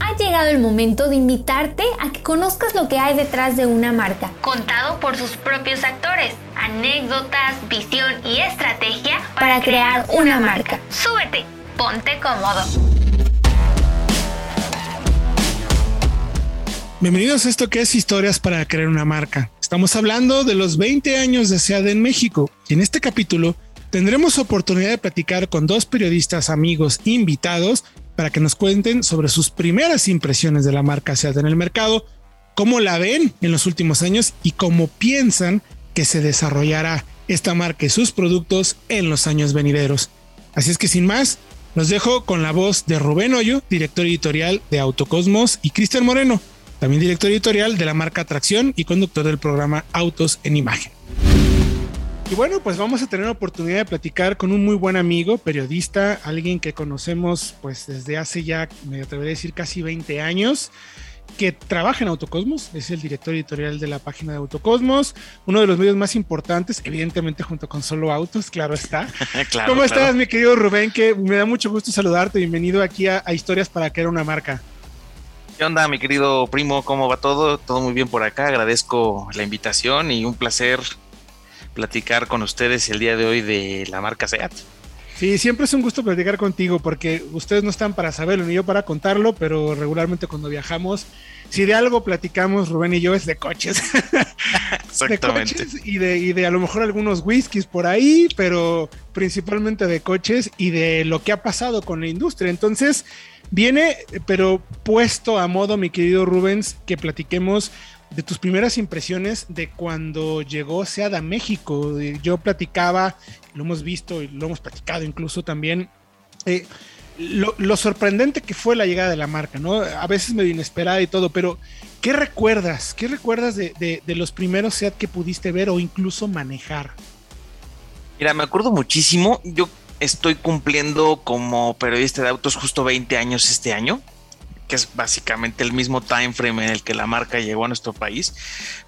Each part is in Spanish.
Ha llegado el momento de invitarte a que conozcas lo que hay detrás de una marca, contado por sus propios actores, anécdotas, visión y estrategia para, crear una marca. Súbete, ponte cómodo. Bienvenidos a esto que es Historias para crear una marca. Estamos hablando de los 20 años de SEAD en México y en este capítulo tendremos oportunidad de platicar con dos periodistas amigos invitados para que nos cuenten sobre sus primeras impresiones de la marca SEAT en el mercado, cómo la ven en los últimos años y cómo piensan que se desarrollará esta marca y sus productos en los años venideros. Así es que sin más, los dejo con la voz de Rubén Hoyo, director editorial de Autocosmos, y Cristian Moreno, también director editorial de la marca Atracción y conductor del programa Autos en Imagen. Y bueno, pues vamos a tener la oportunidad de platicar con un muy buen amigo, periodista, alguien que conocemos pues desde hace ya, me atrevería a decir, casi 20 años, que trabaja en Autocosmos, es el director editorial de la página de Autocosmos, uno de los medios más importantes, evidentemente junto con Solo Autos, claro está. ¿Cómo estás, mi querido Rubén? Que me da mucho gusto saludarte, bienvenido aquí a, a Historias para crear una marca. ¿Qué onda, mi querido primo? ¿Cómo va todo? Todo muy bien por acá. Agradezco la invitación y un placer platicar con ustedes el día de hoy de la marca SEAT. Sí, siempre es un gusto platicar contigo porque ustedes no están para saberlo ni yo para contarlo, pero regularmente cuando viajamos, si de algo platicamos Rubén y yo es de coches. Exactamente. de coches y de, y de a lo mejor algunos whiskies por ahí, pero principalmente de coches y de lo que ha pasado con la industria. Entonces, Viene, pero puesto a modo, mi querido Rubens, que platiquemos de tus primeras impresiones de cuando llegó SEAD a México. Yo platicaba, lo hemos visto y lo hemos platicado incluso también. Eh, lo, sorprendente que fue la llegada de la marca, ¿no? A veces medio inesperada y todo, pero ¿qué recuerdas? ¿Qué recuerdas de, de los primeros SEAD que pudiste ver o incluso manejar? Mira, me acuerdo muchísimo. Yo estoy cumpliendo como periodista de autos justo 20 años este año que es básicamente el mismo time frame en el que la marca llegó a nuestro país.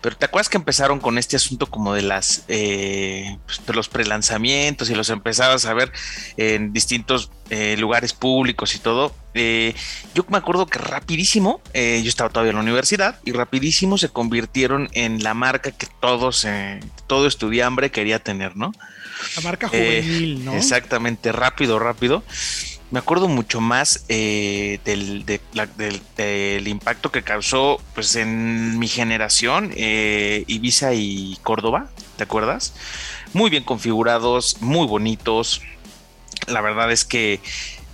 Pero te acuerdas que empezaron con este asunto como de las eh, pues, de los prelanzamientos y los empezabas a ver en distintos eh, lugares públicos y todo. Eh, yo me acuerdo que rapidísimo, yo estaba todavía en la universidad y rapidísimo se convirtieron en la marca que todos, todo estudiambre quería tener, ¿no? La marca juvenil, ¿no? Exactamente, rápido, rápido me acuerdo mucho más eh, del, del, impacto que causó pues en mi generación eh, Ibiza y Córdoba, ¿te acuerdas? Muy bien configurados, muy bonitos. La verdad es que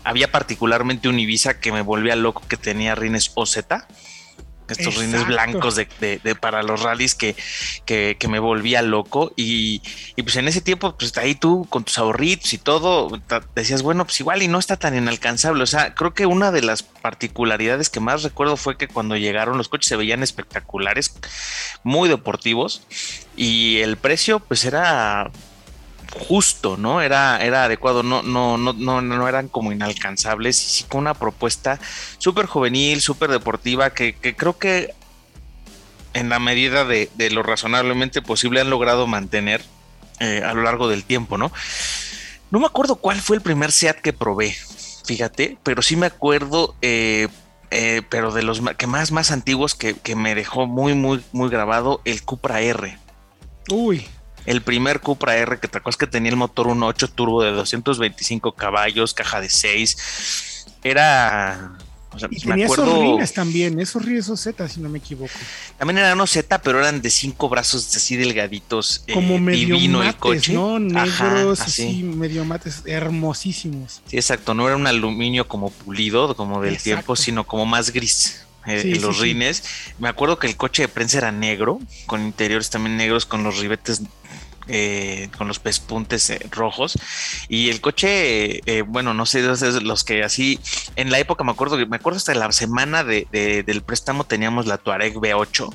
había particularmente un Ibiza que me volvía loco que tenía rines OZ estos rines blancos de, para los rallies que, que, me volvía loco. Y, pues en ese tiempo pues ahí tú con tus ahorritos y todo decías bueno pues igual y no está tan inalcanzable. O sea creo que una de las particularidades que más recuerdo fue que cuando llegaron los coches se veían espectaculares muy deportivos y el precio pues era justo, ¿no? Era, era adecuado, no, no, no, no, eran como inalcanzables y sí con una propuesta súper juvenil, súper deportiva, que, creo que en la medida de, lo razonablemente posible han logrado mantener eh, a lo largo del tiempo, ¿no? No me acuerdo cuál fue el primer SEAT que probé, fíjate, pero sí me acuerdo, eh, eh, pero de los que más, más antiguos que, que me dejó muy, muy, muy grabado, el Cupra R. Uy, el primer Cupra R que te acuerdas que tenía el motor 1.8 turbo de 225 caballos, caja de 6. Era. O sea, y tenía esos rines también, esos rines, esos Z, si no me equivoco. También eran unos Z, pero eran de cinco brazos así delgaditos. Eh, Como medio mates, coche. ¿no? Negros, así, medio mates, hermosísimos. Sí, exacto. No era un aluminio como pulido, como del tiempo, sino como más gris. Eh, los rines. Me acuerdo que el coche de prensa era negro, con interiores también negros, con los ribetes eh, con los pespuntes eh, rojos y el coche bueno no sé los que así en la época me acuerdo me acuerdo hasta la semana de, del préstamo teníamos la Tuareg V8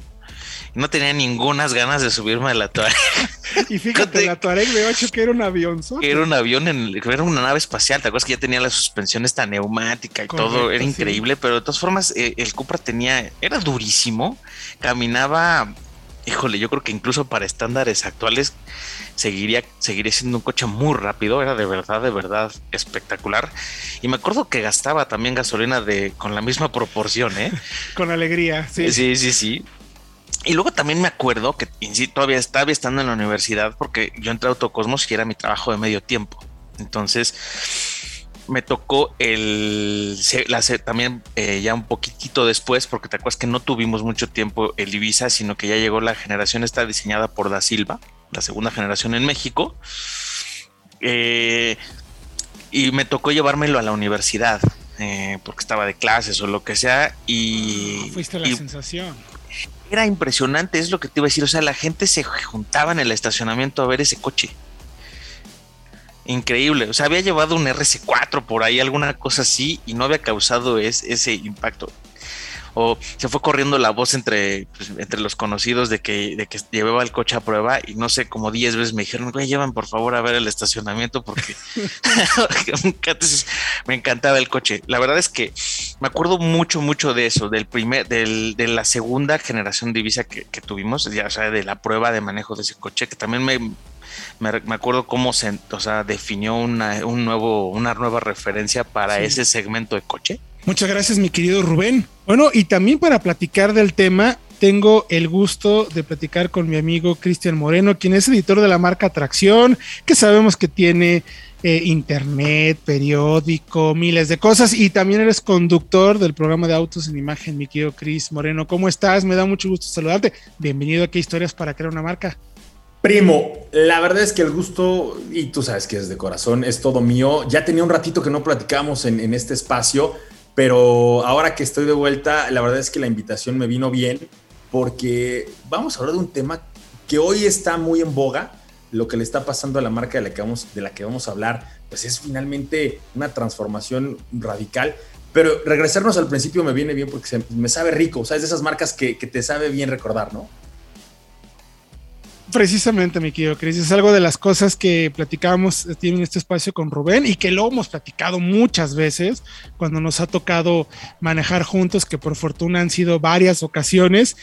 no tenía ninguna ganas de subirme a la Tuareg. Y fíjate, la Tuareg V8 que era un avión. Era un avión, en, era una nave espacial. ¿Te acuerdas que ya tenía la suspensión esta neumática y todo? Era increíble, pero de todas formas eh, el Cupra tenía, era durísimo, caminaba híjole, yo creo que incluso para estándares actuales seguiría, seguiría siendo un coche muy rápido, era de verdad, de verdad espectacular. Y me acuerdo que gastaba también gasolina de con la misma proporción, ¿eh? con alegría, sí. Sí, sí, sí. Y luego también me acuerdo que todavía estaba estando en la universidad porque yo entré a Autocosmos y era mi trabajo de medio tiempo. Entonces me tocó el también eh, ya un poquitito después, porque te acuerdas que no tuvimos mucho tiempo el Ibiza, sino que ya llegó la generación esta diseñada por Da Silva, la segunda generación en México. Eh, y me tocó llevármelo a la universidad, eh, porque estaba de clases o lo que sea. Y. Ah, fuiste la sensación era impresionante, es lo que te iba a decir. O sea, la gente se juntaba en el estacionamiento a ver ese coche. Increíble. O sea, había llevado un RC4 por ahí, alguna cosa así, y no había causado ese impacto o se fue corriendo la voz entre, pues, entre los conocidos de que, de que llevaba el coche a prueba y no sé, como 10 veces me dijeron, güey, llevan por favor a ver el estacionamiento porque me encantaba el coche. La verdad es que me acuerdo mucho, mucho de eso, del primer, del, de la segunda generación de Ibiza que, tuvimos, ya, o sea, de la prueba de manejo de ese coche, que también me, me, acuerdo cómo se o sea, definió una, un nuevo, una nueva referencia para ese segmento de coche. Muchas gracias, mi querido Rubén. Bueno, y también para platicar del tema, tengo el gusto de platicar con mi amigo Cristian Moreno, quien es editor de la marca Atracción, que sabemos que tiene eh, internet, periódico, miles de cosas, y también eres conductor del programa de Autos en Imagen, mi querido Cris Moreno. ¿Cómo estás? Me da mucho gusto saludarte. Bienvenido a ¿Qué historias para crear una marca? Primo, la verdad es que el gusto, y tú sabes que es de corazón, es todo mío. Ya tenía un ratito que no platicábamos en, este espacio pero ahora que estoy de vuelta, la verdad es que la invitación me vino bien porque vamos a hablar de un tema que hoy está muy en boga. Lo que le está pasando a la marca de la que vamos, de la que vamos a hablar, pues es finalmente una transformación radical. Pero regresarnos al principio me viene bien porque me sabe rico. O sea, es de esas marcas que te sabe bien recordar, ¿no? Precisamente, mi querido Cris, es algo de las cosas que platicábamos eh, en este espacio con Rubén y que lo hemos platicado muchas veces cuando nos ha tocado manejar juntos, que por fortuna han sido varias ocasiones,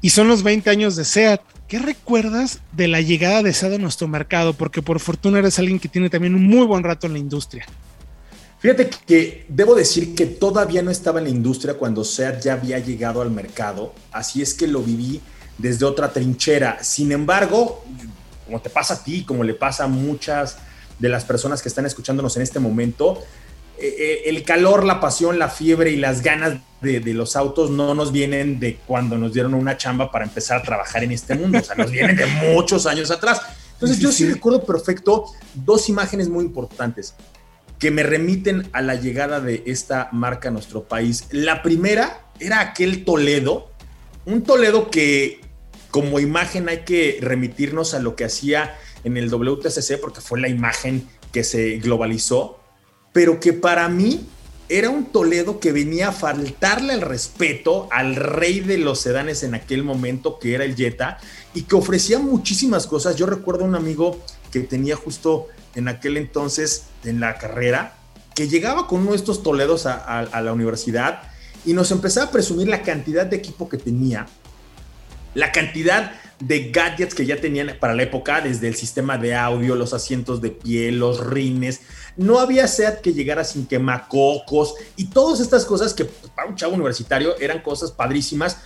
y son los 20 años de SEAT. ¿Qué recuerdas de la llegada de SEAT a nuestro mercado? Porque por fortuna eres alguien que tiene también un muy buen rato en la industria. Fíjate que debo decir que todavía no estaba en la industria cuando SEAT ya había llegado al mercado, así es que lo viví desde otra trinchera. Sin embargo, como te pasa a ti, como le pasa a muchas de las personas que están escuchándonos en este momento, eh, eh, el calor, la pasión, la fiebre y las ganas de, los autos no nos vienen de cuando nos dieron una chamba para empezar a trabajar en este mundo, o sea, nos vienen de muchos años atrás. Entonces yo sí recuerdo perfecto dos imágenes muy importantes que me remiten a la llegada de esta marca a nuestro país. La primera era aquel Toledo, un Toledo que como imagen hay que remitirnos a lo que hacía en el WTCC porque fue la imagen que se globalizó, pero que para mí era un Toledo que venía a faltarle el respeto al rey de los sedanes en aquel momento, que era el Jetta, y que ofrecía muchísimas cosas. Yo recuerdo un amigo que tenía justo en aquel entonces en la carrera, que llegaba con uno de estos Toledos a, a la universidad y nos empezaba a presumir la cantidad de equipo que tenía la cantidad de gadgets que ya tenían para la época, desde el sistema de audio, los asientos de piel, los rines. No había SEAT que llegara sin quemacocos y todas estas cosas que pues, para un chavo universitario eran cosas padrísimas.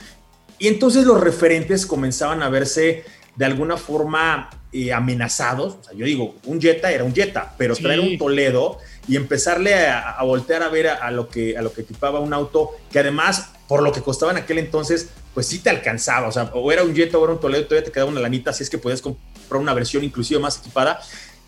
Y entonces los referentes comenzaban a verse de alguna forma eh, amenazados. O sea, yo digo, un Jetta era un Jetta, pero traer un Toledo y empezarle a, voltear a ver a, lo que, a lo que equipaba un auto que además, por lo que costaba en aquel entonces, pues sí te alcanzaba. O sea, o era un Jetta o era un Toledo, todavía te quedaba una lanita, así es que podías comprar una versión inclusive más equipada.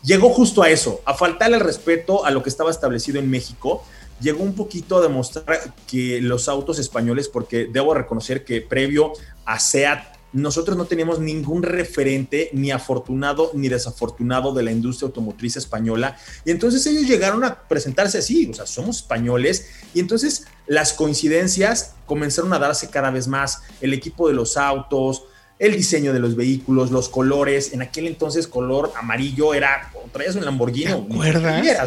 Llegó justo a eso, a faltarle el respeto a lo que estaba establecido en México. Llegó un poquito a demostrar que los autos españoles, porque debo reconocer que previo a SEAT nosotros no teníamos ningún referente ni afortunado ni desafortunado de la industria automotriz española. Y entonces ellos llegaron a presentarse así, o sea, somos españoles. Y entonces las coincidencias comenzaron a darse cada vez más. El equipo de los autos, el diseño de los vehículos, los colores. En aquel entonces color amarillo era, traías un Lamborghini, ¿Te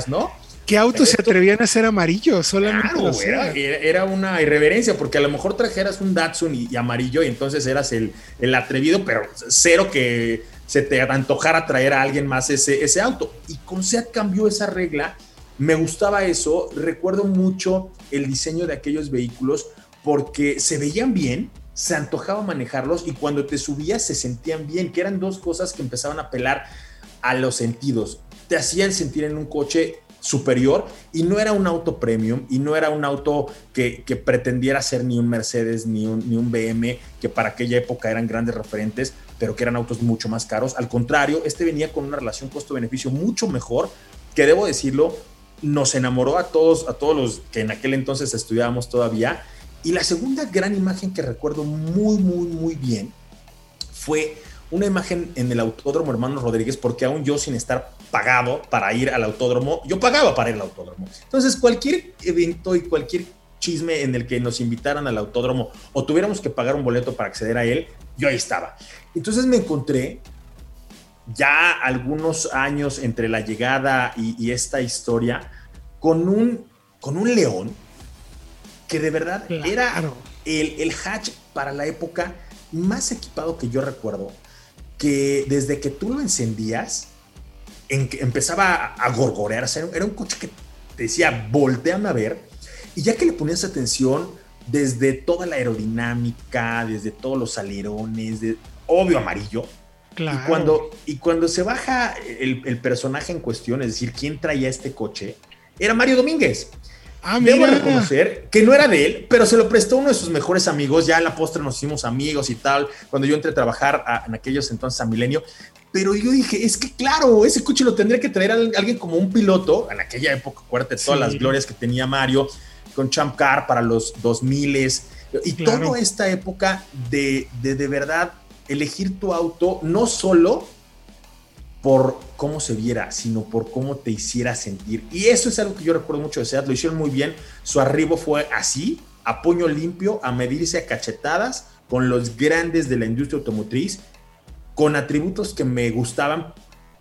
¿no? ¿Qué autos se atrevían a ser amarillos? Solamente era, una irreverencia, porque a lo mejor trajeras un Datsun y, amarillo y entonces eras el, el, atrevido, pero cero que se te antojara traer a alguien más ese, ese auto. Y con SEAT cambió esa regla, me gustaba eso, recuerdo mucho el diseño de aquellos vehículos porque se veían bien, se antojaba manejarlos y cuando te subías se sentían bien, que eran dos cosas que empezaban a apelar a los sentidos. Te hacían sentir en un coche superior y no era un auto premium y no era un auto que, pretendiera ser ni un Mercedes ni un, ni un BM, que para aquella época eran grandes referentes, pero que eran autos mucho más caros. Al contrario, este venía con una relación costo-beneficio mucho mejor, que debo decirlo, nos enamoró a todos, a todos los que en aquel entonces estudiábamos todavía. Y la segunda gran imagen que recuerdo muy, muy, muy bien fue una imagen en el Autódromo Hermanos Rodríguez, porque aún yo sin estar pagado para ir al autódromo, yo pagaba para ir al autódromo. Entonces, cualquier evento y cualquier chisme en el que nos invitaran al autódromo o tuviéramos que pagar un boleto para acceder a él, yo ahí estaba. Entonces me encontré ya algunos años entre la llegada y, esta historia con un, con un león que de verdad era el, el hatch para la época más equipado que yo recuerdo que desde que tú lo encendías, en que empezaba a gorgorearse, era un coche que te decía, volteame a ver, y ya que le ponías atención desde toda la aerodinámica, desde todos los alerones, de, obvio amarillo, Claro. Y cuando, y cuando se baja el, el, personaje en cuestión, es decir, quién traía este coche, era Mario Domínguez. Ah, Debo reconocer que no era de él, pero se lo prestó uno de sus mejores amigos. Ya en la postre nos hicimos amigos y tal. Cuando yo entré a trabajar en aquellos entonces a Milenio. Pero yo dije, es que claro, ese coche lo tendría que traer alguien como un piloto. En aquella época, acuérdate todas las glorias que tenía Mario con Champ Car para los 2000 y toda esta época de, de de verdad elegir tu auto no solo por cómo se viera, sino por cómo te hiciera sentir. Y eso es algo que yo recuerdo mucho de Seat, lo hicieron muy bien. Su arribo fue así, a puño limpio, a medirse a cachetadas con los grandes de la industria automotriz, con atributos que me gustaban,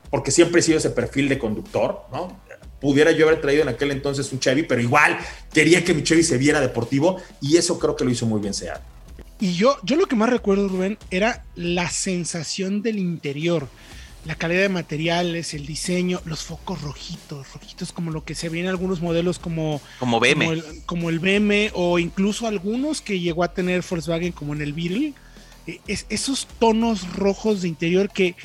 porque siempre he sido ese perfil de conductor, ¿no? Pudiera yo haber traído en aquel entonces un Chevy, pero igual quería que mi Chevy se viera deportivo y eso creo que lo hizo muy bien Seat. Y yo, yo lo que más recuerdo, Rubén, era la sensación del interior la calidad de materiales, el diseño, los focos rojitos, rojitos como lo que se ve en algunos modelos como, como BM. Como el, BM o incluso algunos que llegó a tener Volkswagen como en el Beetle. Eh, es, esos tonos rojos de interior que,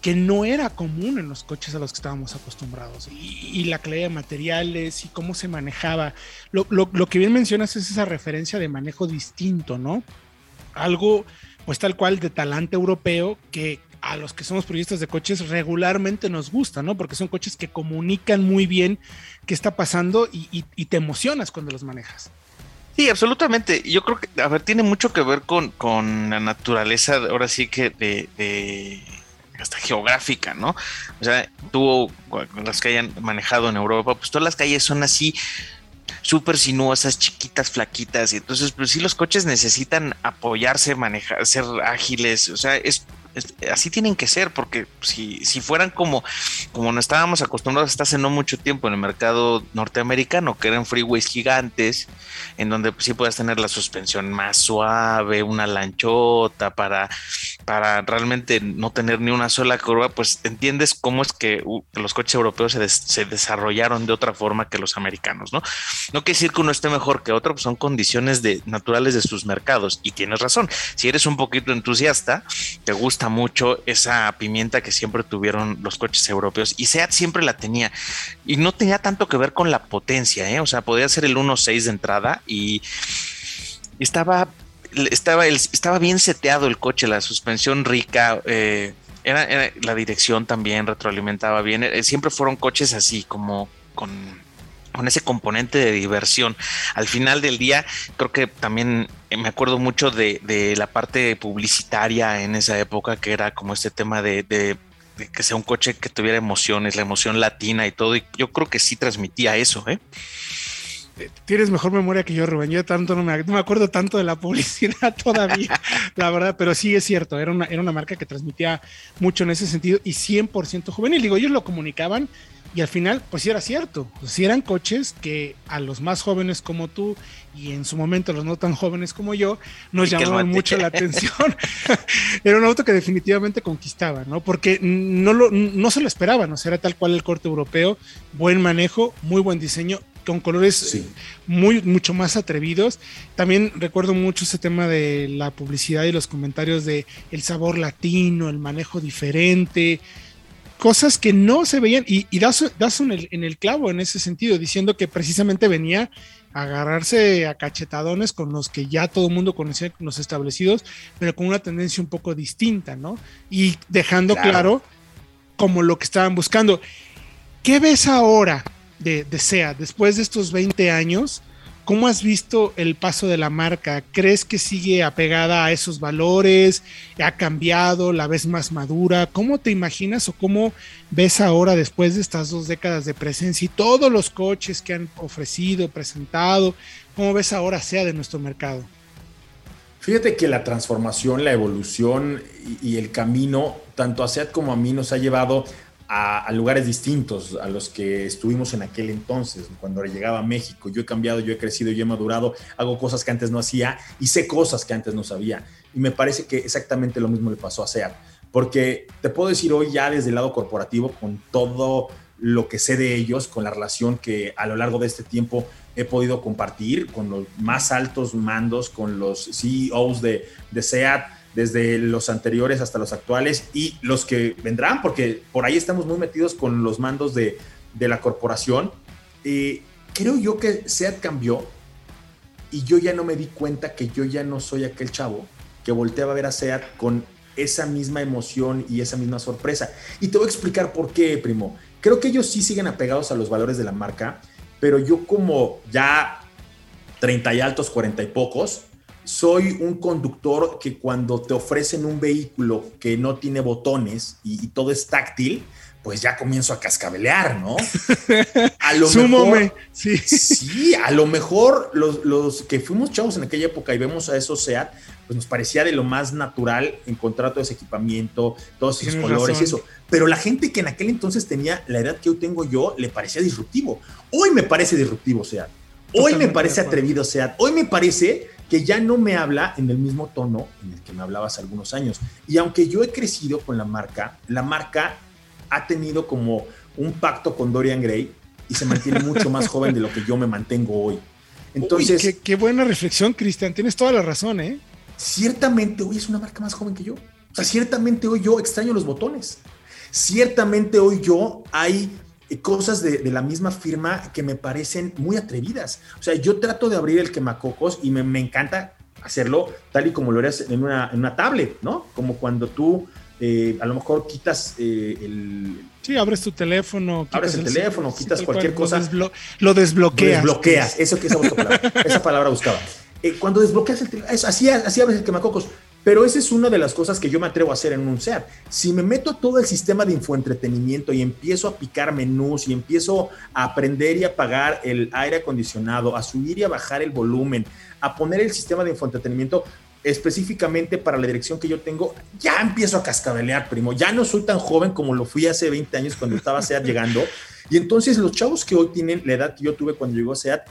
que no era común en los coches a los que estábamos acostumbrados. Y, la calidad de materiales y cómo se manejaba. Lo, lo que bien mencionas es esa referencia de manejo distinto, ¿no? Algo pues tal cual de talante europeo que, a los que somos periodistas de coches regularmente nos gusta, ¿no? Porque son coches que comunican muy bien qué está pasando y, te emocionas cuando los manejas. Sí, absolutamente. Yo creo que, a ver, tiene mucho que ver con, con la naturaleza, ahora sí que de, hasta geográfica, ¿no? O sea, tú, las que hayan manejado en Europa, pues todas las calles son así súper sinuosas, chiquitas, flaquitas, y entonces, pues sí, los coches necesitan apoyarse, manejar, ser ágiles, o sea, es así tienen que ser, porque si, si fueran como, como no estábamos acostumbrados hasta hace no mucho tiempo en el mercado norteamericano, que eran freeways gigantes, en donde pues, sí puedes tener la suspensión más suave, una lanchota para, para realmente no tener ni una sola curva, pues entiendes cómo es que los coches europeos se, se, desarrollaron de otra forma que los americanos, ¿no? No quiere decir que uno esté mejor que otro, pues son condiciones naturales de sus mercados. Y tienes razón, si eres un poquito entusiasta, te gusta mucho esa pimienta que siempre tuvieron los coches europeos y SEAT siempre la tenía y no tenía tanto que ver con la potencia, ¿eh? o sea, podía ser el 1.6 de entrada y estaba, estaba, estaba bien seteado el coche, la suspensión rica. Eh, era, la dirección también retroalimentaba bien. Eh, siempre fueron coches así, como con con ese componente de diversión. Al final del día, creo que también me acuerdo mucho de, la parte publicitaria en esa época, que era como este tema de, que sea un coche que tuviera emociones, la emoción latina y todo. Y yo creo que sí transmitía eso, ¿eh? Tienes mejor memoria que yo, Rubén. Yo tanto no me, acuerdo tanto de la publicidad todavía, la verdad, pero sí es cierto. Era una, era una marca que transmitía mucho en ese sentido y 100% juvenil. Digo, ellos lo comunicaban y al final, pues sí era cierto. Pues sí eran coches que a los más jóvenes como tú y en su momento los no tan jóvenes como yo, nos llamaban mucho la atención. era un auto que definitivamente conquistaba, ¿no? Porque no, lo, no se lo esperaban, o sea, era tal cual el corte europeo, buen manejo, muy buen diseño con colores muy, mucho más atrevidos. También recuerdo mucho ese tema de la publicidad y los comentarios de el sabor latino, el manejo diferente, cosas que no se veían. Y, das, en, el, en, el, clavo en ese sentido, diciendo que precisamente venía a agarrarse a cachetadones con los que ya todo el mundo conocía, los establecidos, pero con una tendencia un poco distinta, ¿no? Y dejando claro como lo que estaban buscando. ¿Qué ves ahora? De, SEA, después de estos 20 años, ¿cómo has visto el paso de la marca? ¿Crees que sigue apegada a esos valores? ¿Ha cambiado? ¿La ves más madura? ¿Cómo te imaginas o cómo ves ahora después de estas dos décadas de presencia y todos los coches que han ofrecido, presentado? ¿Cómo ves ahora SEA de nuestro mercado? Fíjate que la transformación, la evolución y, el camino, tanto a SEAT como a mí, nos ha llevado a, lugares distintos a los que estuvimos en aquel entonces, cuando llegaba a México. Yo he cambiado, yo he crecido, yo he madurado, hago cosas que antes no hacía y sé cosas que antes no sabía. Y me parece que exactamente lo mismo le pasó a SEAT, porque te puedo decir hoy ya desde el lado corporativo, con todo lo que sé de ellos, con la relación que a lo largo de este tiempo he podido compartir con los más altos mandos, con los CEOs de, de SEAT, desde los anteriores hasta los actuales y los que vendrán, porque por ahí estamos muy metidos con los mandos de, la corporación. Eh, creo yo que SEAT cambió y yo ya no me di cuenta que yo ya no soy aquel chavo que volteaba a ver a SEAT con esa misma emoción y esa misma sorpresa. Y te voy a explicar por qué, primo. Creo que ellos sí siguen apegados a los valores de la marca, pero yo como ya 30 y altos, 40 y pocos, soy un conductor que cuando te ofrecen un vehículo que no tiene botones y, todo es táctil, pues ya comienzo a cascabelear, ¿no? A lo mejor, sí. sí, a lo mejor los, que fuimos chavos en aquella época y vemos a esos SEAT, pues nos parecía de lo más natural encontrar todo ese equipamiento, todos esos colores y eso. Pero la gente que en aquel entonces tenía la edad que hoy tengo yo, le parecía disruptivo. Hoy me parece disruptivo SEAT. Hoy me parece atrevido SEAT. Hoy me parece que ya no me habla en el mismo tono en el que me hablaba hace algunos años. Y aunque yo he crecido con la marca, la marca ha tenido como un pacto con Dorian Gray y se mantiene mucho más joven de lo que yo me mantengo hoy. Entonces, qué, buena reflexión, Cristian. Tienes toda la razón, ¿eh? Ciertamente hoy es una marca más joven que yo. O sea, ciertamente hoy yo extraño los botones. Ciertamente hoy yo hay cosas de, la misma firma que me parecen muy atrevidas. O sea, yo trato de abrir el quemacocos y me, me encanta hacerlo tal y como lo harías en una, en una tablet, ¿no? Como cuando tú eh, a lo mejor quitas eh, el... Sí, abres tu teléfono. Abres el, teléfono, quitas cualquier cosa. Lo, desbloqueas. Lo desbloqueas, eso que esa palabra, esa palabra buscaba. Eh, cuando desbloqueas el teléfono, así, así abres el quemacocos. Pero esa es una de las cosas que yo me atrevo a hacer en un SEAT. Si me meto a todo el sistema de infoentretenimiento y empiezo a picar menús y empiezo a aprender y apagar el aire acondicionado, a subir y a bajar el volumen, a poner el sistema de infoentretenimiento específicamente para la dirección que yo tengo, ya empiezo a cascabelear, primo. Ya no soy tan joven como lo fui hace 20 años cuando estaba SEAT llegando. Y entonces los chavos que hoy tienen la edad que yo tuve cuando llegó SEAT,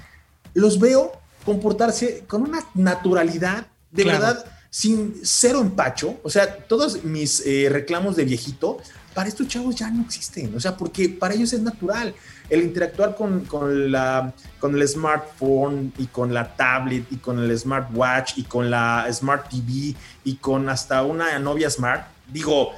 los veo comportarse con una naturalidad de verdad sin cero empacho, o sea, todos mis eh, reclamos de viejito, para estos chavos ya no existen, o sea, porque para ellos es natural el interactuar con, con, la, con el smartphone y con la tablet y con el smartwatch y con la smart TV y con hasta una novia smart, digo,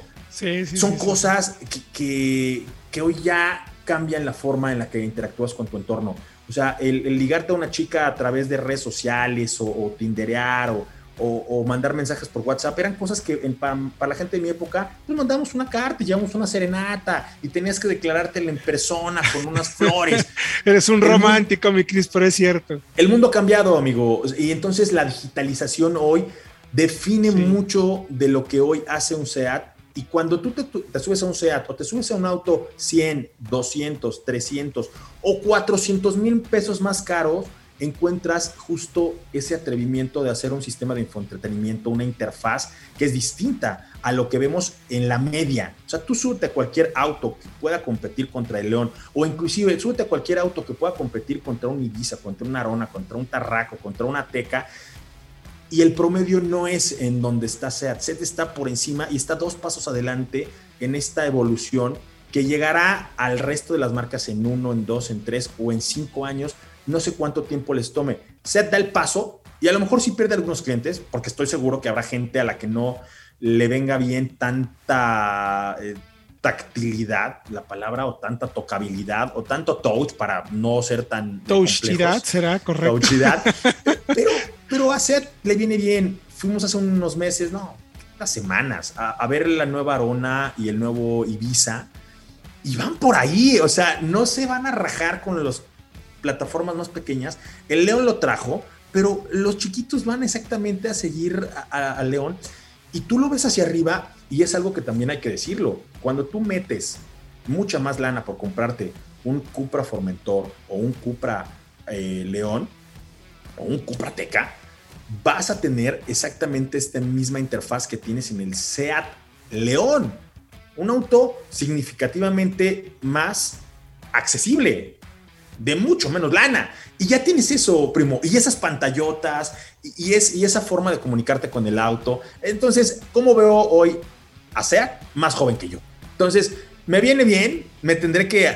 son cosas que, que, hoy ya cambian la forma en la que interactúas con tu entorno. O sea, el, ligarte a una chica a través de redes sociales o, o tinderear o o, mandar mensajes por WhatsApp, eran cosas que para, la gente de mi época, pues mandamos una carta y llevamos una serenata y tenías que declarártela en persona con unas flores. Eres un romántico, mi Cris, pero es cierto. El mundo ha cambiado, amigo, y entonces la digitalización hoy define mucho de lo que hoy hace un SEAT. Y cuando tú te, te, subes a un SEAT o te subes a un auto 100, 200, 300 o 400 mil pesos más caros, encuentras justo ese atrevimiento de hacer un sistema de infoentretenimiento, una interfaz que es distinta a lo que vemos en la media. O sea, tú súbete a cualquier auto que pueda competir contra el León, o inclusive súbete a cualquier auto que pueda competir contra un Ibiza, contra una Arona, contra un Tarraco, contra una Teca, y el promedio no es en donde está SEAT. SEAT está por encima y está dos pasos adelante en esta evolución que llegará al resto de las marcas en uno, en dos, en tres o en cinco años. No sé cuánto tiempo les tome. SEAT da el paso y a lo mejor sí pierde algunos clientes, porque estoy seguro que habrá gente a la que no le venga bien tanta eh, tactilidad, la palabra, o tanta tocabilidad, o tanto touch para no ser tan. Touchidad será correcto. Touchidad. pero, pero a SEAT le viene bien. Fuimos hace unos meses, no, unas semanas, a, a ver la nueva Arona y el nuevo Ibiza y van por ahí, o sea, no se van a rajar con las plataformas más pequeñas. El León lo trajo, pero los chiquitos van exactamente a seguir al León y tú lo ves hacia arriba y es algo que también hay que decirlo. Cuando tú metes mucha más lana por comprarte un Cupra Formentor o un Cupra eh, León o un Cupra Teca, vas a tener exactamente esta misma interfaz que tienes en el SEAT León un auto significativamente más accesible, de mucho menos lana. Y ya tienes eso, primo, y esas pantallotas, y, es, y esa forma de comunicarte con el auto. Entonces, ¿cómo veo hoy a SEAT más joven que yo? Entonces, me viene bien, me tendré que,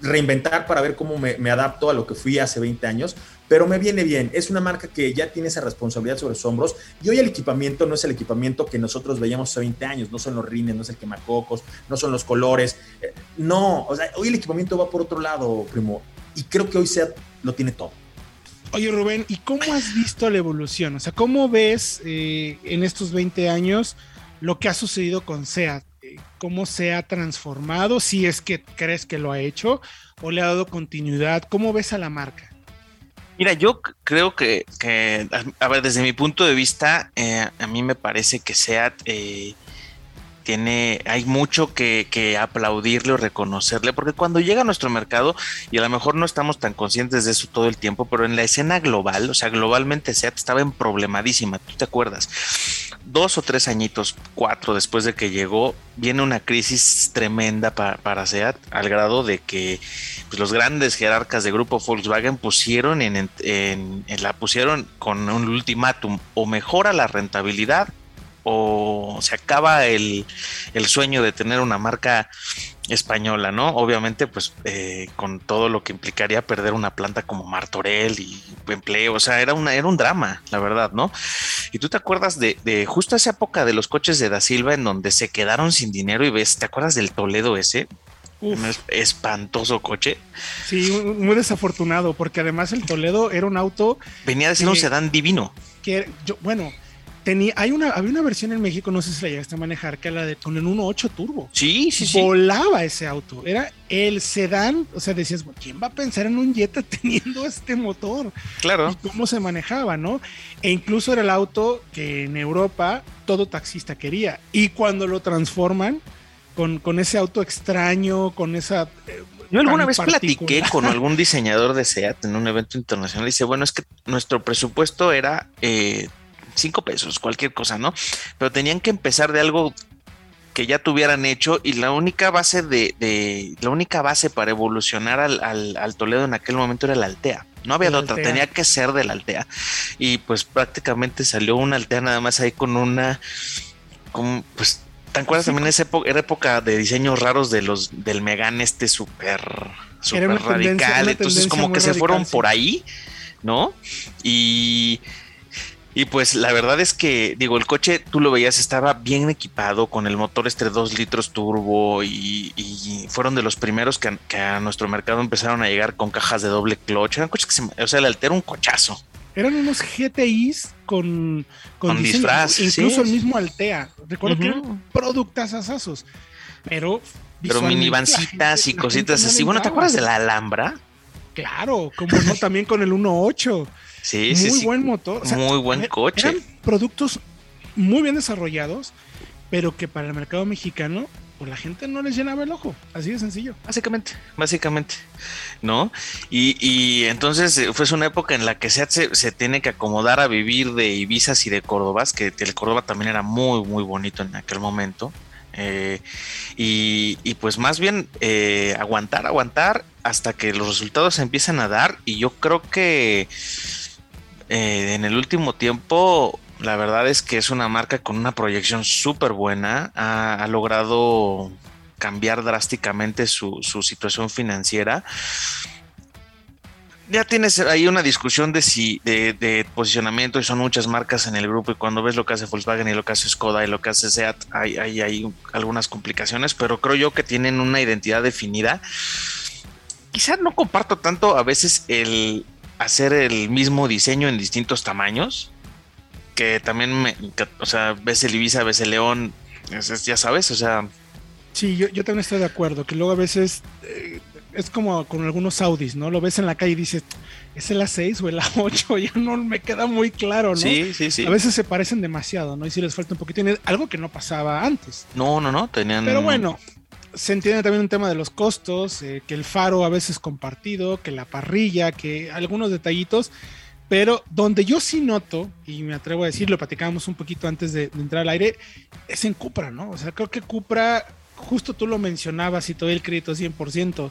reinventar para ver cómo me, me, adapto a lo que fui hace 20 años, pero me viene bien. Es una marca que ya tiene esa responsabilidad sobre sus hombros y hoy el equipamiento no es el equipamiento que nosotros veíamos hace 20 años, no son los rines, no es el quemacocos, no son los colores, eh, no, o sea, hoy el equipamiento va por otro lado, primo, y creo que hoy SEAT lo tiene todo. Oye Rubén, ¿y cómo has visto la evolución? O sea, ¿cómo ves eh, en estos 20 años lo que ha sucedido con SEAT? Eh, ¿Cómo se ha transformado? Si es que crees que lo ha hecho o le ha dado continuidad. ¿Cómo ves a la marca? Mira, yo creo que, a ver, desde mi punto de vista, eh, a mí me parece que SEAT eh, tiene, hay mucho que, aplaudirle o reconocerle, porque cuando llega a nuestro mercado, y a lo mejor no estamos tan conscientes de eso todo el tiempo, pero en la escena global, o sea, globalmente SEAT estaba en problemadísima, ¿tú te acuerdas? dos o tres añitos, cuatro después de que llegó, viene una crisis tremenda para, para SEAT, al grado de que pues, los grandes jerarcas de grupo Volkswagen pusieron en, la pusieron con un ultimátum o mejora la rentabilidad o se acaba el, el sueño de tener una marca española, ¿no? Obviamente, pues eh, con todo lo que implicaría perder una planta como Martorell y empleo, o sea, era, una, era un drama, la verdad, ¿no? Y tú te acuerdas de, de, justo esa época de los coches de Da Silva en donde se quedaron sin dinero y ves, ¿te acuerdas del Toledo ese? Un espantoso coche. Sí, muy desafortunado, porque además el Toledo era un auto. Venía de ser un sedán divino. Que yo, bueno, tenía, hay una, había una versión en México, no sé si la llegaste a manejar, que era la de con el 1.8 turbo. Sí, sí, sí. Volaba ese auto. Era el sedán. O sea, decías, ¿quién va a pensar en un Jetta teniendo este motor? Claro. Y cómo se manejaba, ¿no? E incluso era el auto que en Europa todo taxista quería. Y cuando lo transforman con, con ese auto extraño, con esa. Eh, yo alguna vez platiqué con algún diseñador de SEAT en un evento internacional y dice, bueno, es que nuestro presupuesto era eh, cinco pesos, cualquier cosa, ¿no? Pero tenían que empezar de algo que ya tuvieran hecho y la única base de, la única base para evolucionar al, al, Toledo en aquel momento era la Altea. No había otra, tenía que ser de la Altea. Y pues prácticamente salió una Altea nada más ahí con una, con, pues, ¿te acuerdas también? Esa época, era época de diseños raros de los, del Megan este súper, súper radical. Entonces como que se fueron por ahí, ¿no? Y y pues la verdad es que, digo, el coche, tú lo veías, estaba bien equipado con el motor este 2 litros turbo y, fueron de los primeros que, a nuestro mercado empezaron a llegar con cajas de doble clutch. Eran coches que se, o sea, el altera un cochazo. Eran unos GTIs con, con, disfraz. Incluso el mismo Altea. Recuerdo que eran productas asazos. Pero. Pero minivancitas y cositas así. Bueno, ¿te acuerdas de la Alhambra? Claro, como no, también con el 1.8. Sí, muy sí, buen motor. muy buen coche. Eran productos muy bien desarrollados, pero que para el mercado mexicano pues la gente no les llenaba el ojo, así de sencillo. Básicamente, básicamente, ¿no? Y, y entonces eh, fue una época en la que se, se, tiene que acomodar a vivir de Ibiza y de Córdoba, que el Córdoba también era muy, muy bonito en aquel momento. Eh, y, y, pues más bien eh, aguantar, aguantar hasta que los resultados se empiezan a dar. Y yo creo que en el último tiempo la verdad es que es una marca con una proyección súper buena. Ha, logrado cambiar drásticamente su, situación financiera. Ya tienes ahí una discusión de si de, posicionamiento y son muchas marcas en el grupo y cuando ves lo que hace Volkswagen y lo que hace Skoda y lo que hace Seat hay, hay, hay algunas complicaciones, pero creo yo que tienen una identidad definida. Quizás no comparto tanto a veces el hacer el mismo diseño en distintos tamaños que también me, o sea, ves el Ibiza, ves el León, ya sabes, o sea. Sí, yo, yo también estoy de acuerdo, que luego a veces eh, es como con algunos Audis, ¿no? Lo ves en la calle y dices, ¿es el A6 o el A8? Ya no me queda muy claro, ¿no? Sí, sí, sí. A veces se parecen demasiado, ¿no? Y si les falta un poquito, algo que no pasaba antes. No, no, no, tenían... Pero bueno, se entiende también un tema de los costos, eh, que el faro a veces compartido, que la parrilla, que algunos detallitos pero donde yo sí noto, y me atrevo a decirlo, platicábamos un poquito antes de, entrar al aire, es en Cupra, ¿no? O sea, creo que Cupra, justo tú lo mencionabas y todo el crédito 100%,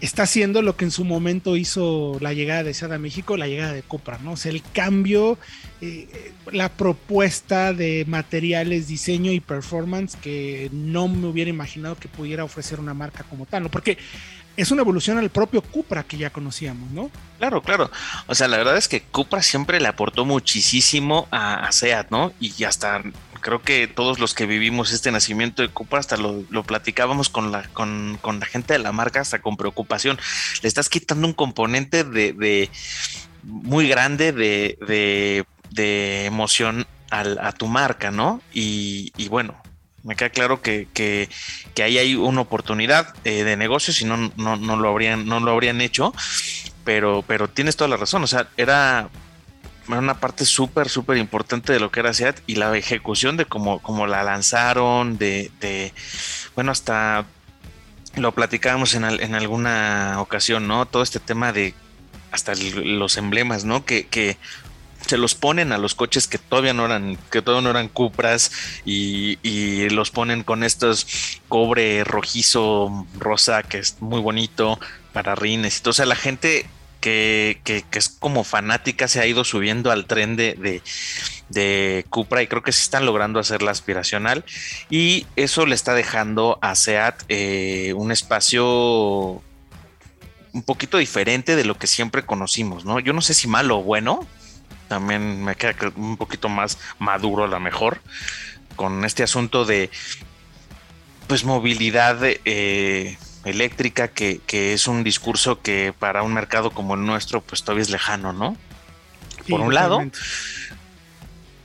está haciendo lo que en su momento hizo la llegada de SEAT a México, la llegada de Cupra, ¿no? O sea, el cambio, eh, la propuesta de materiales, diseño y performance que no me hubiera imaginado que pudiera ofrecer una marca como tal, ¿no? Porque es una evolución al propio Cupra que ya conocíamos, ¿no? Claro, claro. O sea, la verdad es que Cupra siempre le aportó muchísimo a, SEAT, ¿no? Y hasta creo que todos los que vivimos este nacimiento de Cupra hasta lo, platicábamos con la, con, la gente de la marca hasta con preocupación. Le estás quitando un componente de, muy grande de, emoción a tu marca, ¿no? Y, y bueno, me queda claro que, que, ahí hay una oportunidad eh, de negocio, si no, no, no, lo habrían, no lo habrían hecho, pero, pero tienes toda la razón, o sea, era una parte súper, súper importante de lo que era SEAT y la ejecución de cómo, la lanzaron, de, de, bueno, hasta lo platicábamos en, en alguna ocasión, ¿no? Todo este tema de hasta los emblemas, ¿no? Que, que se los ponen a los coches que todavía no eran, que todavía no eran Cupras y, los ponen con estos cobre rojizo rosa que es muy bonito para rines y. O sea, la gente que, es como fanática se ha ido subiendo al tren de, de, Cupra y creo que se están logrando hacerla aspiracional y eso le está dejando a SEAT eh, un espacio un poquito diferente de lo que siempre conocimos, ¿no? Yo no sé si malo o bueno, también me queda un poquito más maduro a lo mejor con este asunto de pues movilidad eh, eléctrica que, es un discurso que para un mercado como el nuestro pues todavía es lejano, ¿no? Por un lado.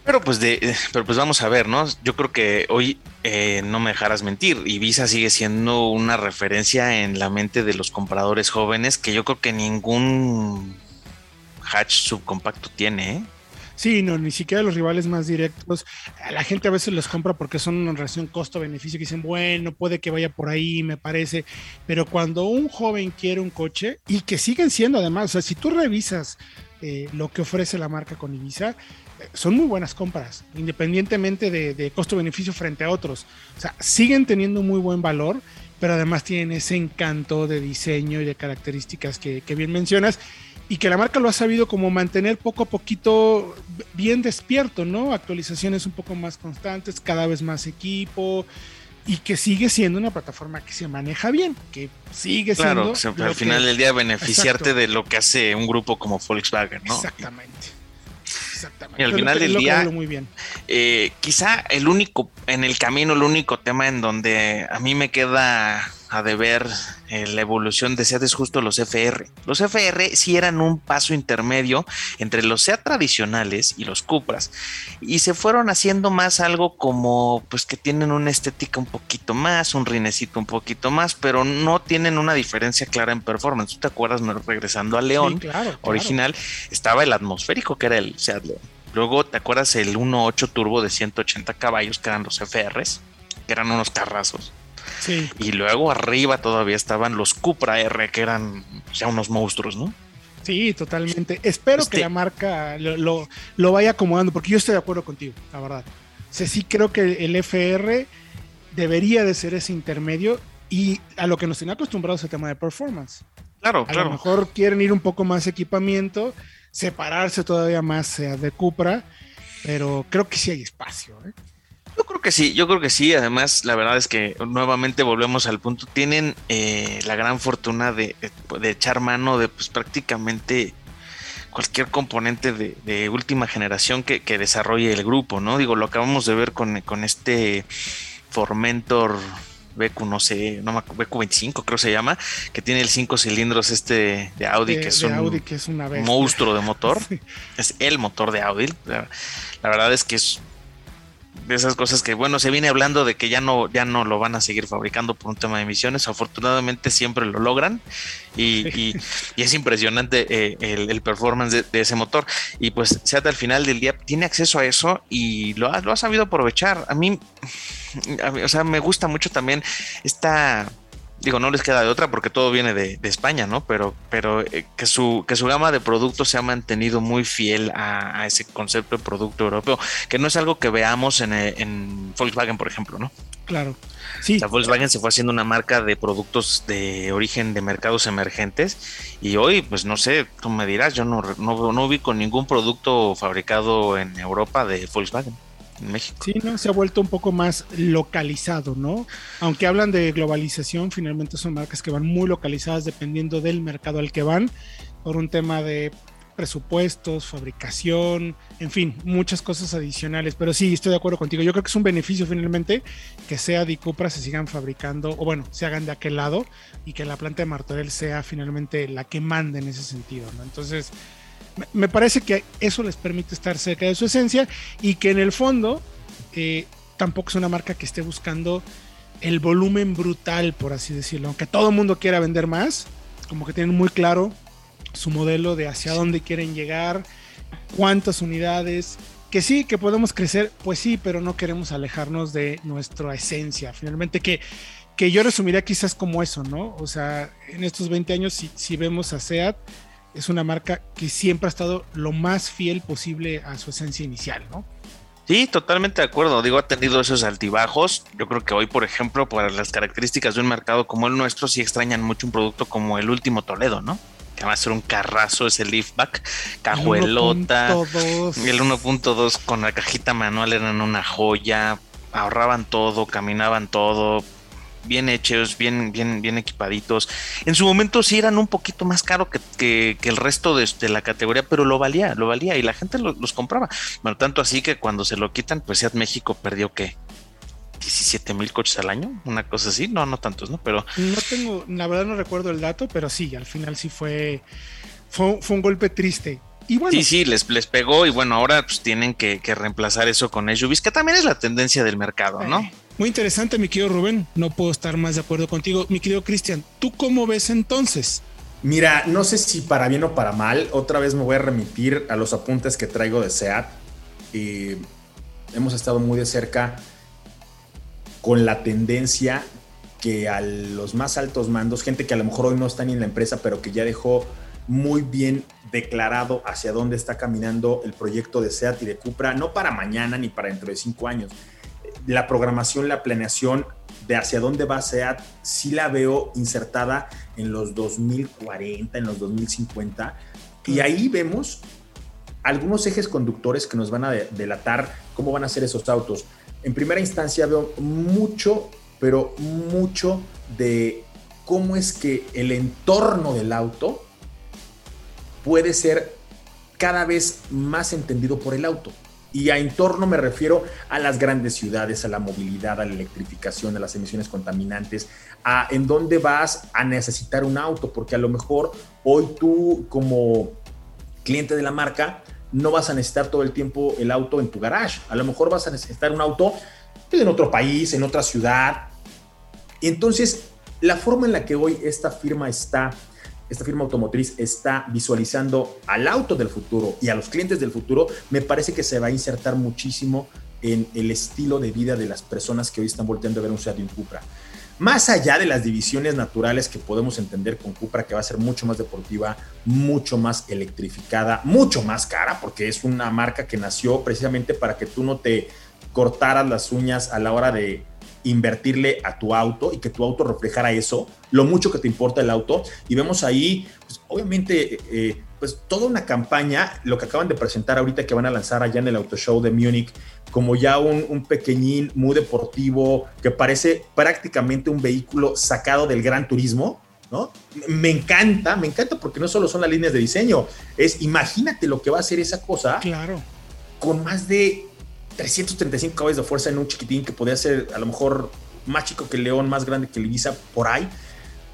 Pero pues de, pero pues vamos a ver, ¿no? Yo creo que hoy eh, no me dejarás mentir, Ibiza sigue siendo una referencia en la mente de los compradores jóvenes que yo creo que ningún hatch subcompacto tiene, ¿eh? Sí, no, ni siquiera los rivales más directos. La gente a veces los compra porque son una relación costo-beneficio que dicen, bueno, puede que vaya por ahí, me parece. Pero cuando un joven quiere un coche y que siguen siendo además, o sea, si tú revisas eh, lo que ofrece la marca con Ibiza, eh, son muy buenas compras, independientemente de, costo-beneficio frente a otros. O sea, siguen teniendo muy buen valor, pero además tienen ese encanto de diseño y de características que, que bien mencionas y que la marca lo ha sabido como mantener poco a poquito bien despierto, ¿no? Actualizaciones un poco más constantes, cada vez más equipo y que sigue siendo una plataforma que se maneja bien, que sigue siendo... Claro, al final del día beneficiarte de lo que hace un grupo como Volkswagen, ¿no? Exactamente. Exactamente. Y al final del día, muy bien. Eh, quizá el único, en el camino, el único tema en donde a mí me queda a deber eh, la evolución de SEAT es justo los FR. Los FR sí eran un paso intermedio entre los SEAT tradicionales y los Cupras y se fueron haciendo más algo como pues que tienen una estética un poquito más, un rinecito un poquito más, pero no tienen una diferencia clara en performance. ¿Tú te acuerdas regresando a León original? Estaba el atmosférico que era el SEAT León. Luego, ¿te acuerdas el 1.8 turbo de 180 caballos que eran los FRs? Que eran unos carrazos. Y luego arriba todavía estaban los Cupra R, que eran ya unos monstruos, ¿no? Sí, totalmente. Espero que este la marca lo, vaya acomodando, porque yo estoy de acuerdo contigo, la verdad. O sea, sí creo que el FR debería de ser ese intermedio y a lo que nos tiene acostumbrados el tema de performance. Claro, a claro. lo mejor quieren ir un poco más equipamiento, separarse todavía más de Cupra, pero creo que sí hay espacio. ¿eh? Yo creo que sí, yo creo que sí. Además, la verdad es que nuevamente volvemos al punto. Tienen eh, la gran fortuna de, echar mano de pues prácticamente cualquier componente de, última generación que, desarrolle el grupo, ¿no? Digo, lo acabamos de ver con, con este Formentor BQ, no sé, no BQ25 creo se llama, que tiene el cinco cilindros este de Audi, que es un Audi, que es una monstruo de motor. Es el motor de Audi. la verdad es que es de esas cosas que, bueno, se viene hablando de que ya no, ya no lo van a seguir fabricando por un tema de emisiones. Afortunadamente siempre lo logran y, es impresionante eh, el, performance de, ese motor. Y pues Seat al final del día tiene acceso a eso y lo ha, lo ha sabido aprovechar. A mí, o sea, me gusta mucho también esta digo, no les queda de otra porque todo viene de, España, ¿no? Pero, pero eh, que, su, que su gama de productos se ha mantenido muy fiel a, ese concepto de producto europeo, que no es algo que veamos en, eh, Volkswagen, por ejemplo, ¿no? Claro. Sí. O Volkswagen se fue haciendo una marca de productos de origen de mercados emergentes y hoy, pues no sé, tú me dirás, yo no, no, no ubico ningún producto fabricado en Europa de Volkswagen. México. Sí, ¿no? Se ha vuelto un poco más localizado, ¿no? Aunque hablan de globalización, finalmente son marcas que van muy localizadas dependiendo del mercado al que van, por un tema de presupuestos, fabricación, en fin, muchas cosas adicionales. Pero sí, estoy de acuerdo contigo. Yo creo que es un beneficio finalmente que sea y Cupra se sigan fabricando, o bueno, se hagan de aquel lado y que la planta de Martorell sea finalmente la que mande en ese sentido, ¿no? Entonces, me parece que eso les permite estar cerca de su esencia y que en el fondo eh, tampoco es una marca que esté buscando el volumen brutal, por así decirlo. Aunque todo el mundo quiera vender más, como que tienen muy claro su modelo de hacia dónde quieren llegar, cuántas unidades. Que sí, que podemos crecer, pues sí, pero no queremos alejarnos de nuestra esencia. Finalmente, que, que yo resumiría quizás como eso, ¿no? O sea, en estos 20 años, si, si vemos a SEAT, es una marca que siempre ha estado lo más fiel posible a su esencia inicial, ¿no? Sí, totalmente de acuerdo. Digo, ha tenido esos altibajos. Yo creo que hoy, por ejemplo, para las características de un mercado como el nuestro, sí extrañan mucho un producto como el último Toledo, ¿no? Que va a ser un carrazo, ese liftback, cajuelota. El 1.2 con la cajita manual eran una joya. Ahorraban todo, caminaban todo, bien hechos, bien, bien, bien equipaditos. En su momento sí eran un poquito más caro que, el resto de, la categoría, pero lo valía, lo valía y la gente los compraba. Bueno, tanto así que cuando se lo quitan, pues Seat México perdió que 17 mil coches al año, una cosa así, no, no tantos, ¿no? Pero no tengo, la verdad no recuerdo el dato, pero sí, al final sí fue, fue, un golpe triste. Y bueno, sí, sí, les, les pegó y bueno, ahora pues tienen que, reemplazar eso con SUVs, que también es la tendencia del mercado, ¿no? Eh, muy interesante, mi querido Rubén. No puedo estar más de acuerdo contigo. Mi querido Cristian, ¿tú cómo ves entonces? Mira, no sé si para bien o para mal, otra vez me voy a remitir a los apuntes que traigo de SEAT. hemos estado muy de cerca con la tendencia que a los más altos mandos, gente que a lo mejor hoy no está ni en la empresa, pero que ya dejó muy bien declarado hacia dónde está caminando el proyecto de SEAT y de Cupra, no para mañana ni para dentro de cinco años, la programación, la planeación de hacia dónde va SEAT, sí la veo insertada en los 2040, en los 2050. Y ahí vemos algunos ejes conductores que nos van a delatar cómo van a ser esos autos. En primera instancia veo mucho, pero mucho de cómo es que el entorno del auto puede ser cada vez más entendido por el auto. Y a entorno me refiero a las grandes ciudades, a la movilidad, a la electrificación, a las emisiones contaminantes, a en dónde vas a necesitar un auto, porque a lo mejor hoy tú como cliente de la marca no vas a necesitar todo el tiempo el auto en tu garage, a lo mejor vas a necesitar un auto en otro país, en otra ciudad. Entonces, la forma en la que hoy esta firma está esta firma automotriz está visualizando al auto del futuro y a los clientes del futuro, me parece que se va a insertar muchísimo en el estilo de vida de las personas que hoy están volteando a ver un Seat y un Cupra. más allá de las divisiones naturales que podemos entender con Cupra, que va a ser mucho más deportiva, mucho más electrificada, mucho más cara, porque es una marca que nació precisamente para que tú no te cortaras las uñas a la hora de invertirle a tu auto y que tu auto reflejara eso, lo mucho que te importa el auto. Y vemos ahí, pues, obviamente, eh, pues toda una campaña, lo que acaban de presentar ahorita que van a lanzar allá en el Auto Show de Múnich, como ya un, un, pequeñín muy deportivo que parece prácticamente un vehículo sacado del gran turismo, ¿no? Me encanta, me encanta porque no solo son las líneas de diseño, es imagínate lo que va a hacer esa cosa. Claro. Con más de 335 caballos de fuerza en un chiquitín que podía ser a lo mejor más chico que el León, más grande que el Ibiza, por ahí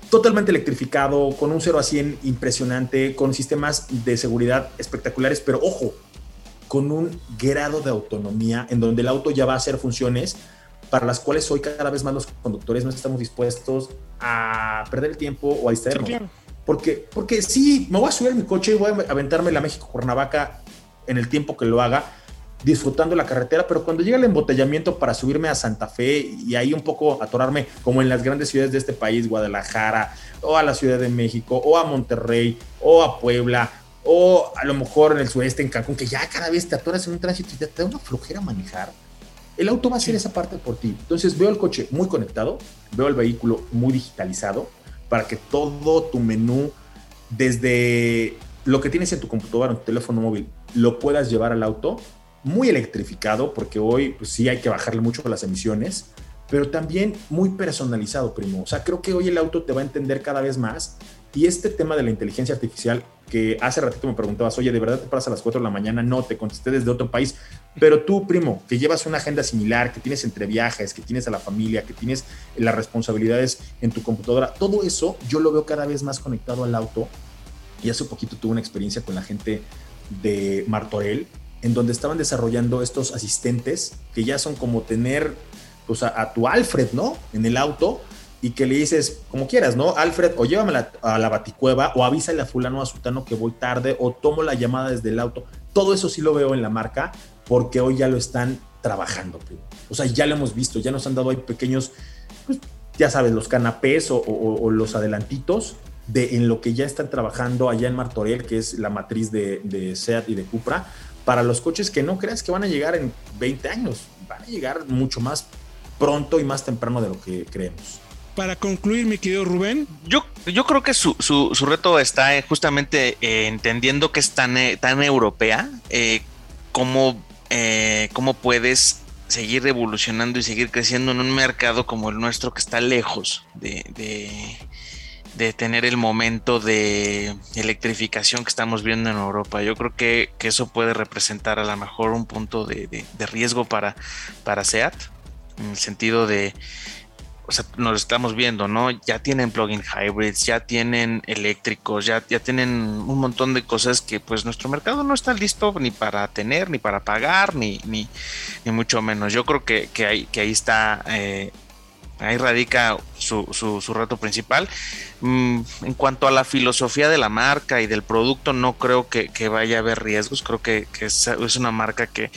totalmente electrificado, con un 0 a 100 impresionante, con sistemas de seguridad espectaculares, pero ojo, con un grado de autonomía en donde el auto ya va a hacer funciones para las cuales hoy cada vez más los conductores no estamos dispuestos a perder el tiempo o a distraernos. porque, porque sí, me voy a subir mi coche y voy a aventarme la México-Cuernavaca en el tiempo que lo haga, disfrutando la carretera, pero cuando llega el embotellamiento para subirme a Santa Fe y ahí un poco atorarme, como en las grandes ciudades de este país, Guadalajara, o a la Ciudad de México, o a Monterrey, o a Puebla, o a lo mejor en el sureste, en Cancún, que ya cada vez te atoras en un tránsito y te da una flojera manejar, el auto va a hacer esa parte por ti. Entonces veo el coche muy conectado, veo el vehículo muy digitalizado, para que todo tu menú, desde lo que tienes en tu computadora, en tu teléfono móvil, lo puedas llevar al auto muy electrificado, porque hoy pues, sí hay que bajarle mucho las emisiones, pero también muy personalizado, primo. O sea, creo que hoy el auto te va a entender cada vez más. Y este tema de la inteligencia artificial, que hace ratito me preguntabas, oye, ¿de verdad te paras a las 4 de la mañana? No, te contesté desde otro país. Pero tú, primo, que llevas una agenda similar, que tienes entre viajes, que tienes a la familia, que tienes las responsabilidades en tu computadora, todo eso yo lo veo cada vez más conectado al auto. Y hace poquito tuve una experiencia con la gente de Martorell, en donde estaban desarrollando estos asistentes que ya son como tener pues, a, tu Alfred, ¿no? En el auto y que le dices, como quieras, ¿no? Alfred, o llévame a la baticueva, o avísale a fulano a sutano que voy tarde, o tomo la llamada desde el auto. Todo eso sí lo veo en la marca, porque hoy ya lo están trabajando. O sea, ya lo hemos visto, ya nos han dado ahí pequeños, pues, ya sabes, los canapés o, los adelantitos de en lo que ya están trabajando allá en Martorell, que es la matriz de, de SEAT y de Cupra, para los coches que no creas que van a llegar en 20 años, van a llegar mucho más pronto y más temprano de lo que creemos. Para concluir, mi querido Rubén. Yo, yo creo que su, reto está justamente eh, entendiendo que es tan, eh, tan europea, eh, cómo, puedes seguir evolucionando y seguir creciendo en un mercado como el nuestro que está lejos de de tener el momento de electrificación que estamos viendo en Europa. Yo creo que, eso puede representar a lo mejor un punto de, riesgo para, para SEAT, en el sentido de, o sea, nos estamos viendo, ¿no? Ya tienen plug-in hybrids, ya tienen eléctricos, ya, ya tienen un montón de cosas que pues nuestro mercado no está listo ni para tener, ni para pagar, ni, ni, mucho menos. Yo creo que, que, ahí, que ahí está... Eh, Ahí radica su, su, reto principal. Mm, en cuanto a la filosofía de la marca y del producto, no creo que, vaya a haber riesgos. Creo que, es, una marca que,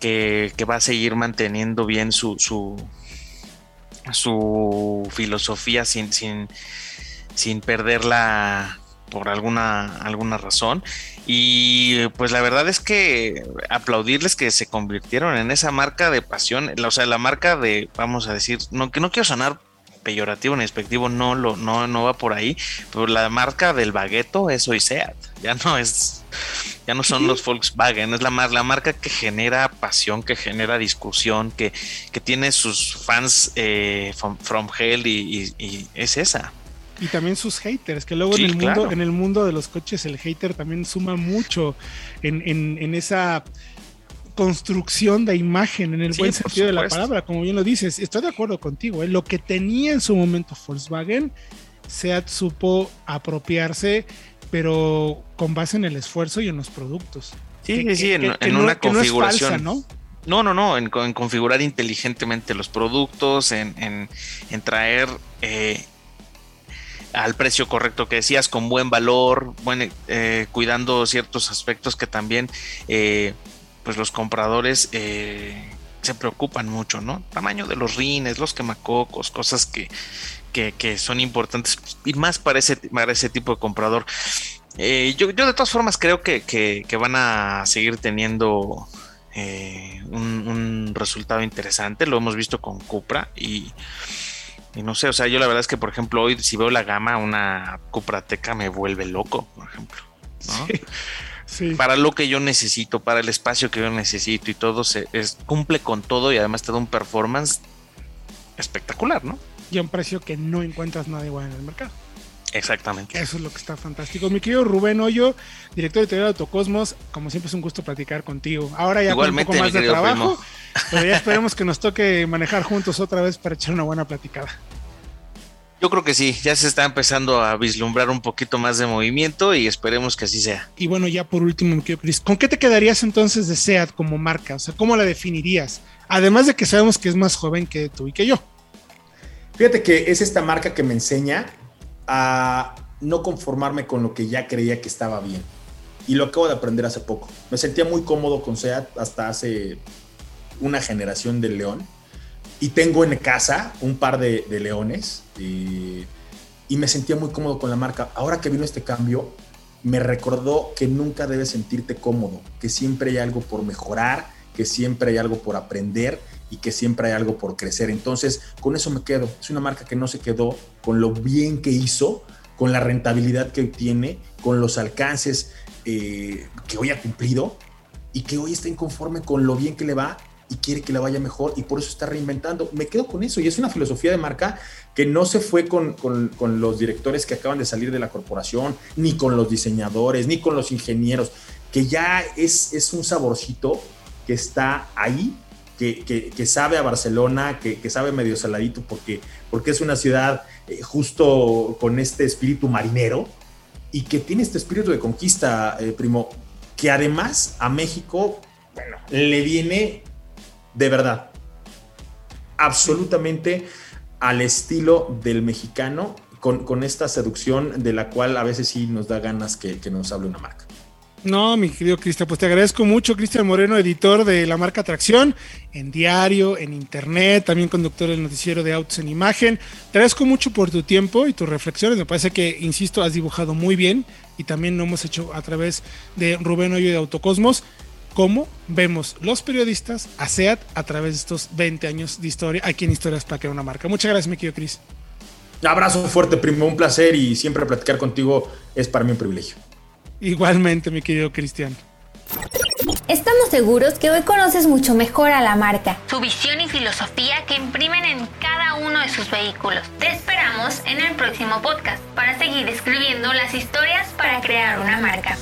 que, va a seguir manteniendo bien su, su, su filosofía sin, sin, sin perderla por alguna, alguna razón. Y pues la verdad es que aplaudirles que se convirtieron en esa marca de pasión, o sea, la marca de, vamos a decir, no, que no quiero sonar peyorativo ni despectivo, no, lo, no, no va por ahí, pero la marca del bagueto es hoy SEAT, ya no es, ya no son los Volkswagen, es la, la marca que genera pasión, que genera discusión, que, que tiene sus fans eh, from, hell y es esa. Y también sus haters, que luego en el mundo, en el mundo de los coches el hater también suma mucho en, esa construcción de imagen en el buen sentido de la palabra, como bien lo dices. Estoy de acuerdo contigo, ¿eh? lo que tenía en su momento Volkswagen, SEAT supo apropiarse, pero con base en el esfuerzo y en los productos. Sí, sí, sí, en, una configuración. No, ¿no? No, no, en, configurar inteligentemente los productos, en, traer eh, al precio correcto que decías, con buen valor, buen, eh, cuidando ciertos aspectos que también eh, pues los compradores eh, se preocupan mucho, ¿no? Tamaño de los rines, los quemacocos, cosas que, que, son importantes y más para ese, para ese tipo de comprador. Eh, yo, yo, de todas formas creo que, que van a seguir teniendo eh, un, resultado interesante. Lo hemos visto con Cupra y, no sé, o sea, yo la verdad es que, por ejemplo, hoy si veo la gama, una Cupra Teca me vuelve loco, por ejemplo. Para lo que yo necesito, para el espacio que yo necesito y todo, se, es, cumple con todo y además te da un performance espectacular, ¿no? Y a un precio que no encuentras nada igual en el mercado. Exactamente. Eso es lo que está fantástico. Mi querido Rubén Hoyo, director editorial de Autocosmos, como siempre es un gusto platicar contigo. Ahora ya con un poco más de trabajo, pero ya esperemos que nos toque manejar juntos otra vez para echar una buena platicada. Yo creo que sí, ya se está empezando a vislumbrar un poquito más de movimiento y esperemos que así sea. Y bueno, ya por último, ¿con qué te quedarías entonces de SEAT como marca? O sea, ¿cómo la definirías? Además de que sabemos que es más joven que tú y que yo. Fíjate que es esta marca que me enseña a no conformarme con lo que ya creía que estaba bien. Y lo acabo de aprender hace poco. Me sentía muy cómodo con SEAT hasta hace una generación de León. Y tengo en casa un par de, leones. Y, y me sentía muy cómodo con la marca. Ahora que vino este cambio, me recordó que nunca debes sentirte cómodo, que siempre hay algo por mejorar, que siempre hay algo por aprender y que siempre hay algo por crecer. Entonces, con eso me quedo. Es una marca que no se quedó con lo bien que hizo, con la rentabilidad que tiene, con los alcances eh, que hoy ha cumplido y que hoy está inconforme con lo bien que le va y quiere que le vaya mejor y por eso está reinventando. Me quedo con eso y es una filosofía de marca que no se fue con, con los directores que acaban de salir de la corporación, ni con los diseñadores, ni con los ingenieros, que ya es, es un saborcito que está ahí que, sabe a Barcelona, que, sabe medio saladito porque, porque es una ciudad eh, justo con este espíritu marinero y que tiene este espíritu de conquista, eh, primo, que además a México, bueno, le viene de verdad, absolutamente al estilo del mexicano, con, esta seducción de la cual a veces sí nos da ganas que, que nos hable una marca. No, mi querido Cristian, pues te agradezco mucho, Cristian Moreno, editor de la marca Atracción, en diario, en internet, también conductor del noticiero de Autos en Imagen. Te agradezco mucho por tu tiempo y tus reflexiones. Me parece que, insisto, has dibujado muy bien y también lo hemos hecho a través de Rubén Hoyo de Autocosmos. Cómo vemos los periodistas a SEAT a través de estos 20 años de historia aquí en Historias para crear una marca. Muchas gracias, mi querido Cris. abrazo fuerte, primo. Un placer y siempre platicar contigo es para mí un privilegio. Igualmente, mi querido Cristian. Estamos seguros que hoy conoces mucho mejor a la marca, su visión y filosofía que imprimen en cada uno de sus vehículos. Te esperamos en el próximo podcast para seguir escribiendo las historias para crear una marca.